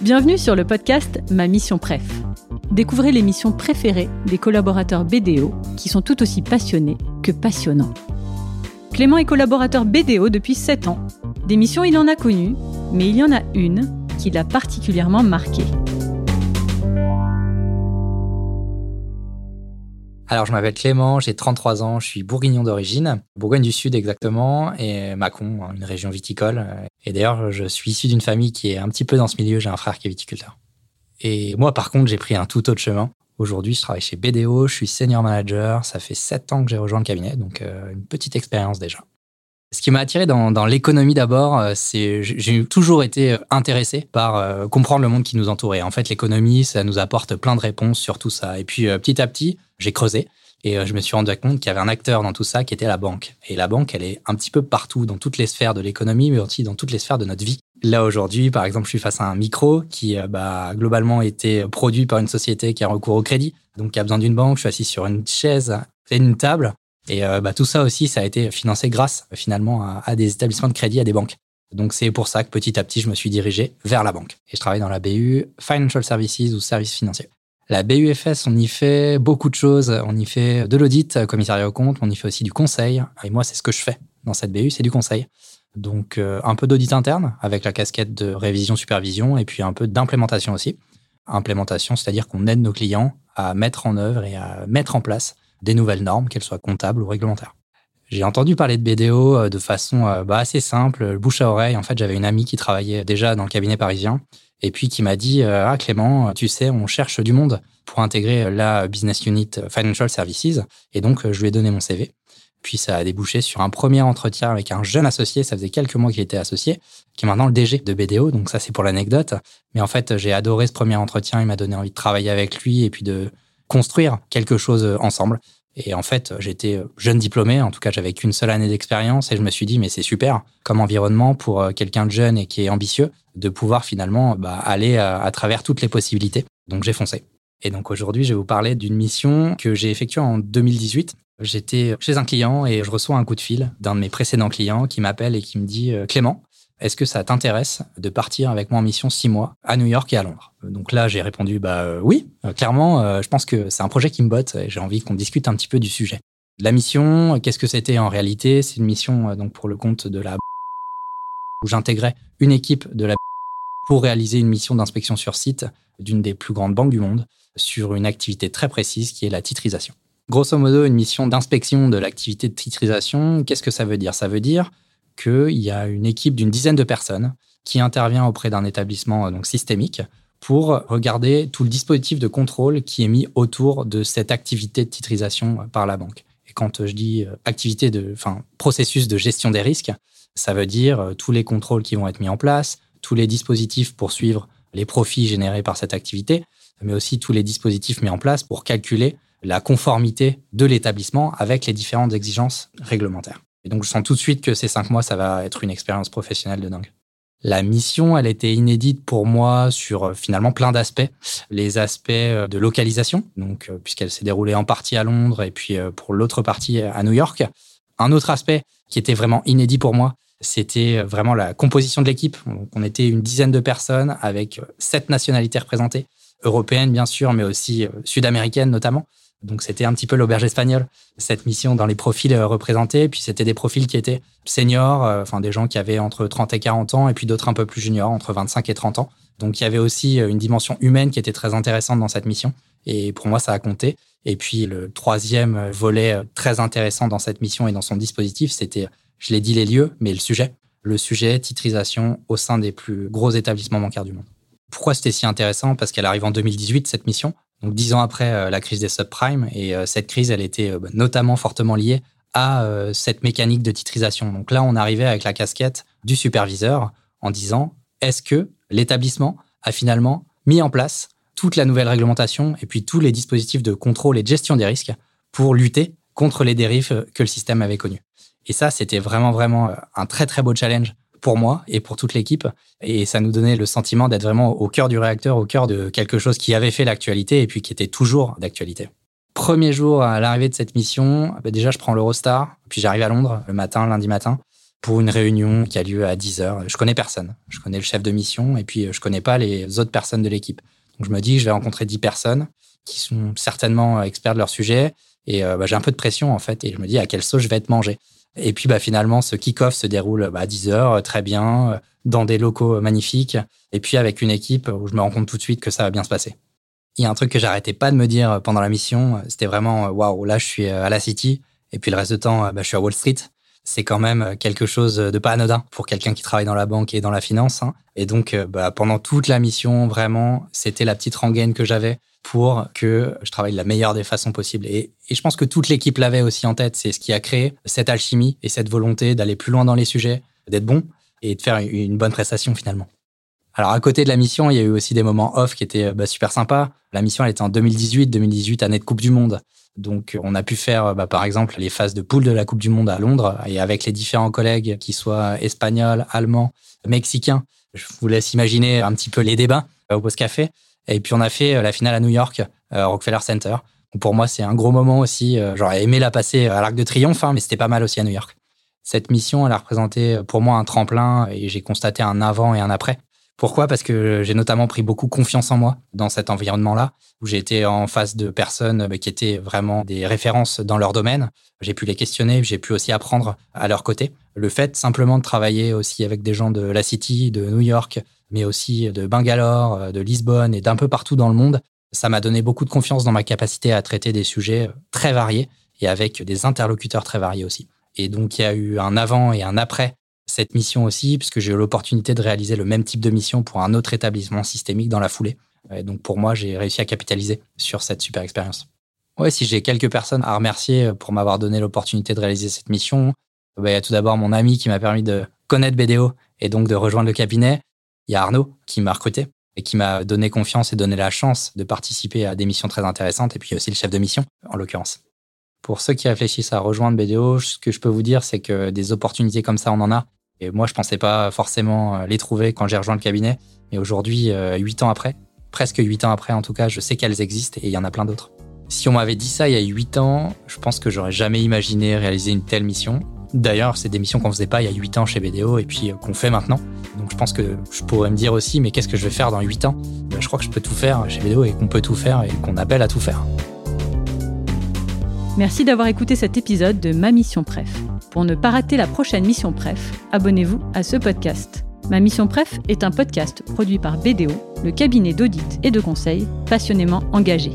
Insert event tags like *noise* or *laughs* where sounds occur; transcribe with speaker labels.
Speaker 1: Bienvenue sur le podcast Ma Mission Préf. Découvrez les missions préférées des collaborateurs BDO qui sont tout aussi passionnés que passionnants. Clément est collaborateur BDO depuis 7 ans. Des missions, il en a connues, mais il y en a une qui l'a particulièrement marqué.
Speaker 2: Alors, je m'appelle Clément, j'ai 33 ans, je suis bourguignon d'origine, Bourgogne du Sud exactement, et Mâcon, une région viticole. Et d'ailleurs, je suis issu d'une famille qui est un petit peu dans ce milieu, j'ai un frère qui est viticulteur. Et moi, par contre, j'ai pris un tout autre chemin. Aujourd'hui, je travaille chez BDO, je suis senior manager, ça fait 7 ans que j'ai rejoint le cabinet, donc euh, une petite expérience déjà. Ce qui m'a attiré dans, l'économie d'abord, euh, c'est j'ai toujours été euh, intéressé par comprendre le monde qui nous entourait. En fait, l'économie, ça nous apporte plein de réponses sur tout ça. Et puis, petit à petit, j'ai creusé et euh, je me suis rendu compte qu'il y avait un acteur dans tout ça qui était la banque. Et la banque, elle est un petit peu partout, dans toutes les sphères de l'économie, mais aussi dans toutes les sphères de notre vie. Là, aujourd'hui, par exemple, je suis face à un micro qui, euh, bah, globalement, été produit par une société qui a recours au crédit, donc qui a besoin d'une banque. Je suis assis sur une chaise, une table. Et euh, bah, tout ça aussi, ça a été financé grâce, finalement, à, des établissements de crédit, à des banques. Donc, c'est pour ça que petit à petit, je me suis dirigé vers la banque. Et je travaille dans la BU Financial Services ou services financiers. La BUFS, on y fait beaucoup de choses. On y fait de l'audit, commissariat aux comptes, on y fait aussi du conseil. Et moi, c'est ce que je fais dans cette BU, c'est du conseil. Donc, euh, un peu d'audit interne avec la casquette de révision-supervision et puis un peu d'implémentation aussi. Implémentation, c'est-à-dire qu'on aide nos clients à mettre en œuvre et à mettre en place des nouvelles normes, qu'elles soient comptables ou réglementaires. J'ai entendu parler de BDO euh, de façon euh, bah, assez simple, bouche à oreille. En fait, j'avais une amie qui travaillait déjà dans le cabinet parisien et puis qui m'a dit euh, Ah, Clément, tu sais, on cherche du monde pour intégrer la business unit Financial Services. Et donc, je lui ai donné mon CV. Puis ça a débouché sur un premier entretien avec un jeune associé, ça faisait quelques mois qu'il était associé, qui est maintenant le DG de BDO, donc ça c'est pour l'anecdote. Mais en fait, j'ai adoré ce premier entretien, il m'a donné envie de travailler avec lui et puis de construire quelque chose ensemble. Et en fait, j'étais jeune diplômé, en tout cas j'avais qu'une seule année d'expérience et je me suis dit mais c'est super comme environnement pour quelqu'un de jeune et qui est ambitieux de pouvoir finalement bah, aller à, travers toutes les possibilités. Donc j'ai foncé. Et donc aujourd'hui, je vais vous parler d'une mission que j'ai effectuée en 2018. J'étais chez un client et je reçois un coup de fil d'un de mes précédents clients qui m'appelle et qui me dit euh, Clément, est-ce que ça t'intéresse de partir avec moi en mission six mois à New York et à Londres? Donc là, j'ai répondu bah euh, oui, euh, clairement. je pense que c'est un projet qui me botte et j'ai envie qu'on discute un petit peu du sujet. La mission, qu'est-ce que c'était en réalité? C'est une mission donc pour le compte de la *laughs* où j'intégrais une équipe de la *laughs* pour réaliser une mission d'inspection sur site d'une des plus grandes banques du monde sur une activité très précise qui est la titrisation. Grosso modo, une mission d'inspection de l'activité de titrisation, qu'est-ce que ça veut dire? Ça veut dire qu'il y a une équipe d'une dizaine de personnes qui intervient auprès d'un établissement donc systémique pour regarder tout le dispositif de contrôle qui est mis autour de cette activité de titrisation par la banque. Et quand je dis euh, activité de, enfin, processus de gestion des risques, ça veut dire euh, tous les contrôles qui vont être mis en place, tous les dispositifs pour suivre les profits générés par cette activité, mais aussi tous les dispositifs mis en place pour calculer la conformité de l'établissement avec les différentes exigences réglementaires. Et donc, je sens tout de suite que ces cinq mois, ça va être une expérience professionnelle de dingue. La mission, elle était inédite pour moi sur euh, finalement plein d'aspects. Les aspects euh, de localisation, donc euh, puisqu'elle s'est déroulée en partie à Londres et puis pour l'autre partie à New York. Un autre aspect qui était vraiment inédit pour moi, c'était vraiment la composition de l'équipe. On était une dizaine de personnes avec sept nationalités représentées, européennes bien sûr, mais aussi sud-américaines notamment. Donc c'était un petit peu l'auberge espagnole, cette mission dans les profils euh, représentés. Puis c'était des profils qui étaient seniors, euh, enfin des gens qui avaient entre 30 et 40 ans, et puis d'autres un peu plus juniors, entre 25 et 30 ans. Donc il y avait aussi une dimension humaine qui était très intéressante dans cette mission. Et pour moi, ça a compté. Et puis le troisième volet très intéressant dans cette mission et dans son dispositif, c'était je l'ai dit les lieux, mais le sujet. Le sujet, titrisation au sein des plus gros établissements bancaires du monde. Pourquoi c'était si intéressant? Parce qu'elle arrive en 2018, cette mission, donc dix ans après euh, la crise des subprimes. Et euh, cette crise, elle était euh, notamment fortement liée à cette mécanique de titrisation. Donc là, on arrivait avec la casquette du superviseur en disant, est-ce que l'établissement a finalement mis en place toute la nouvelle réglementation et puis tous les dispositifs de contrôle et de gestion des risques pour lutter contre les dérives que le système avait connues? Et ça, c'était vraiment, vraiment un très, très beau challenge pour moi et pour toute l'équipe. Et ça nous donnait le sentiment d'être vraiment au cœur du réacteur, au cœur de quelque chose qui avait fait l'actualité et puis qui était toujours d'actualité. Premier jour à l'arrivée de cette mission, bah, déjà je prends l'Eurostar, puis j'arrive à Londres le matin, lundi matin. pour une réunion qui a lieu à 10 heures. Je connais personne. Je connais le chef de mission et puis je connais pas les autres personnes de l'équipe. Donc je me dis, je vais rencontrer 10 personnes qui sont certainement experts de leur sujet et euh, bah, j'ai un peu de pression en fait et je me dis à quelle sauce je vais être mangé. Et puis bah, finalement, ce kick-off se déroule bah, à 10 heures, très bien, dans des locaux magnifiques. Et puis avec une équipe où je me rends compte tout de suite que ça va bien se passer. Il y a un truc que j'arrêtais pas de me dire pendant la mission, c'était vraiment waouh, là je suis à la City. Et puis le reste du temps, bah, je suis à Wall Street c'est quand même quelque chose de pas anodin pour quelqu'un qui travaille dans la banque et dans la finance. Hein. Et donc, euh, bah, pendant toute la mission, vraiment, c'était la petite rengaine que j'avais pour que je travaille de la meilleure des façons possibles. Et, je pense que toute l'équipe l'avait aussi en tête. C'est ce qui a créé cette alchimie et cette volonté d'aller plus loin dans les sujets, d'être bon et de faire une bonne prestation finalement. Alors à côté de la mission, il y a eu aussi des moments off qui étaient bah, super sympas. La mission, elle était en 2018, 2018 année de Coupe du Monde. Donc, on a pu faire, bah, par exemple, les phases de poule de la Coupe du Monde à Londres et avec les différents collègues, qui soient espagnols, allemands, mexicains. Je vous laisse imaginer un petit peu les débats au Post Café. Et puis, on a fait euh, la finale à New York, euh, Rockefeller Center. pour moi, c'est un gros moment aussi. Euh, j'aurais aimé la passer à l'Arc de Triomphe, hein, mais c'était pas mal aussi à New York. Cette mission, elle a représenté pour moi un tremplin et j'ai constaté un avant et un après. Pourquoi? Parce que j'ai notamment pris beaucoup confiance en moi dans cet environnement-là, où j'ai été en face de personnes bah, qui étaient vraiment des références dans leur domaine. J'ai pu les questionner, j'ai pu aussi apprendre à leur côté. Le fait simplement de travailler aussi avec des gens de la City, de New York, mais aussi de Bangalore, de Lisbonne et d'un peu partout dans le monde, ça m'a donné beaucoup de confiance dans ma capacité à traiter des sujets très variés et avec des interlocuteurs très variés aussi. Et donc, il y a eu un avant et un après cette mission aussi, puisque j'ai eu l'opportunité de réaliser le même type de mission pour un autre établissement systémique dans la foulée. Et donc pour moi, j'ai réussi à capitaliser sur cette super expérience. Ouais, si j'ai quelques personnes à remercier pour m'avoir donné l'opportunité de réaliser cette mission, bah, il y a tout d'abord mon ami qui m'a permis de connaître BDO et donc de rejoindre le cabinet. Il y a Arnaud qui m'a recruté et qui m'a donné confiance et donné la chance de participer à des missions très intéressantes, et puis aussi le chef de mission, en l'occurrence. Pour ceux qui réfléchissent à rejoindre BDO, ce que je peux vous dire, c'est que des opportunités comme ça, on en a. Et moi, je pensais pas forcément euh, les trouver quand j'ai rejoint le cabinet. Mais aujourd'hui, euh, huit ans après, presque huit ans après en tout cas, je sais qu'elles existent et il y en a plein d'autres. Si on m'avait dit ça il y a huit ans, je pense que j'aurais jamais imaginé réaliser une telle mission. D'ailleurs, c'est des missions qu'on faisait pas il y a huit ans chez BDO et puis euh, qu'on fait maintenant. Donc je pense que je pourrais me dire aussi, mais qu'est-ce que je vais faire dans huit ans? Ben, Je crois que je peux tout faire chez BDO et qu'on peut tout faire et qu'on appelle à tout faire.
Speaker 1: Merci d'avoir écouté cet épisode de Ma Mission Préf. Pour ne pas rater la prochaine Mission Préf, abonnez-vous à ce podcast. Ma Mission Préf est un podcast produit par BDO, le cabinet d'audit et de conseil passionnément engagé.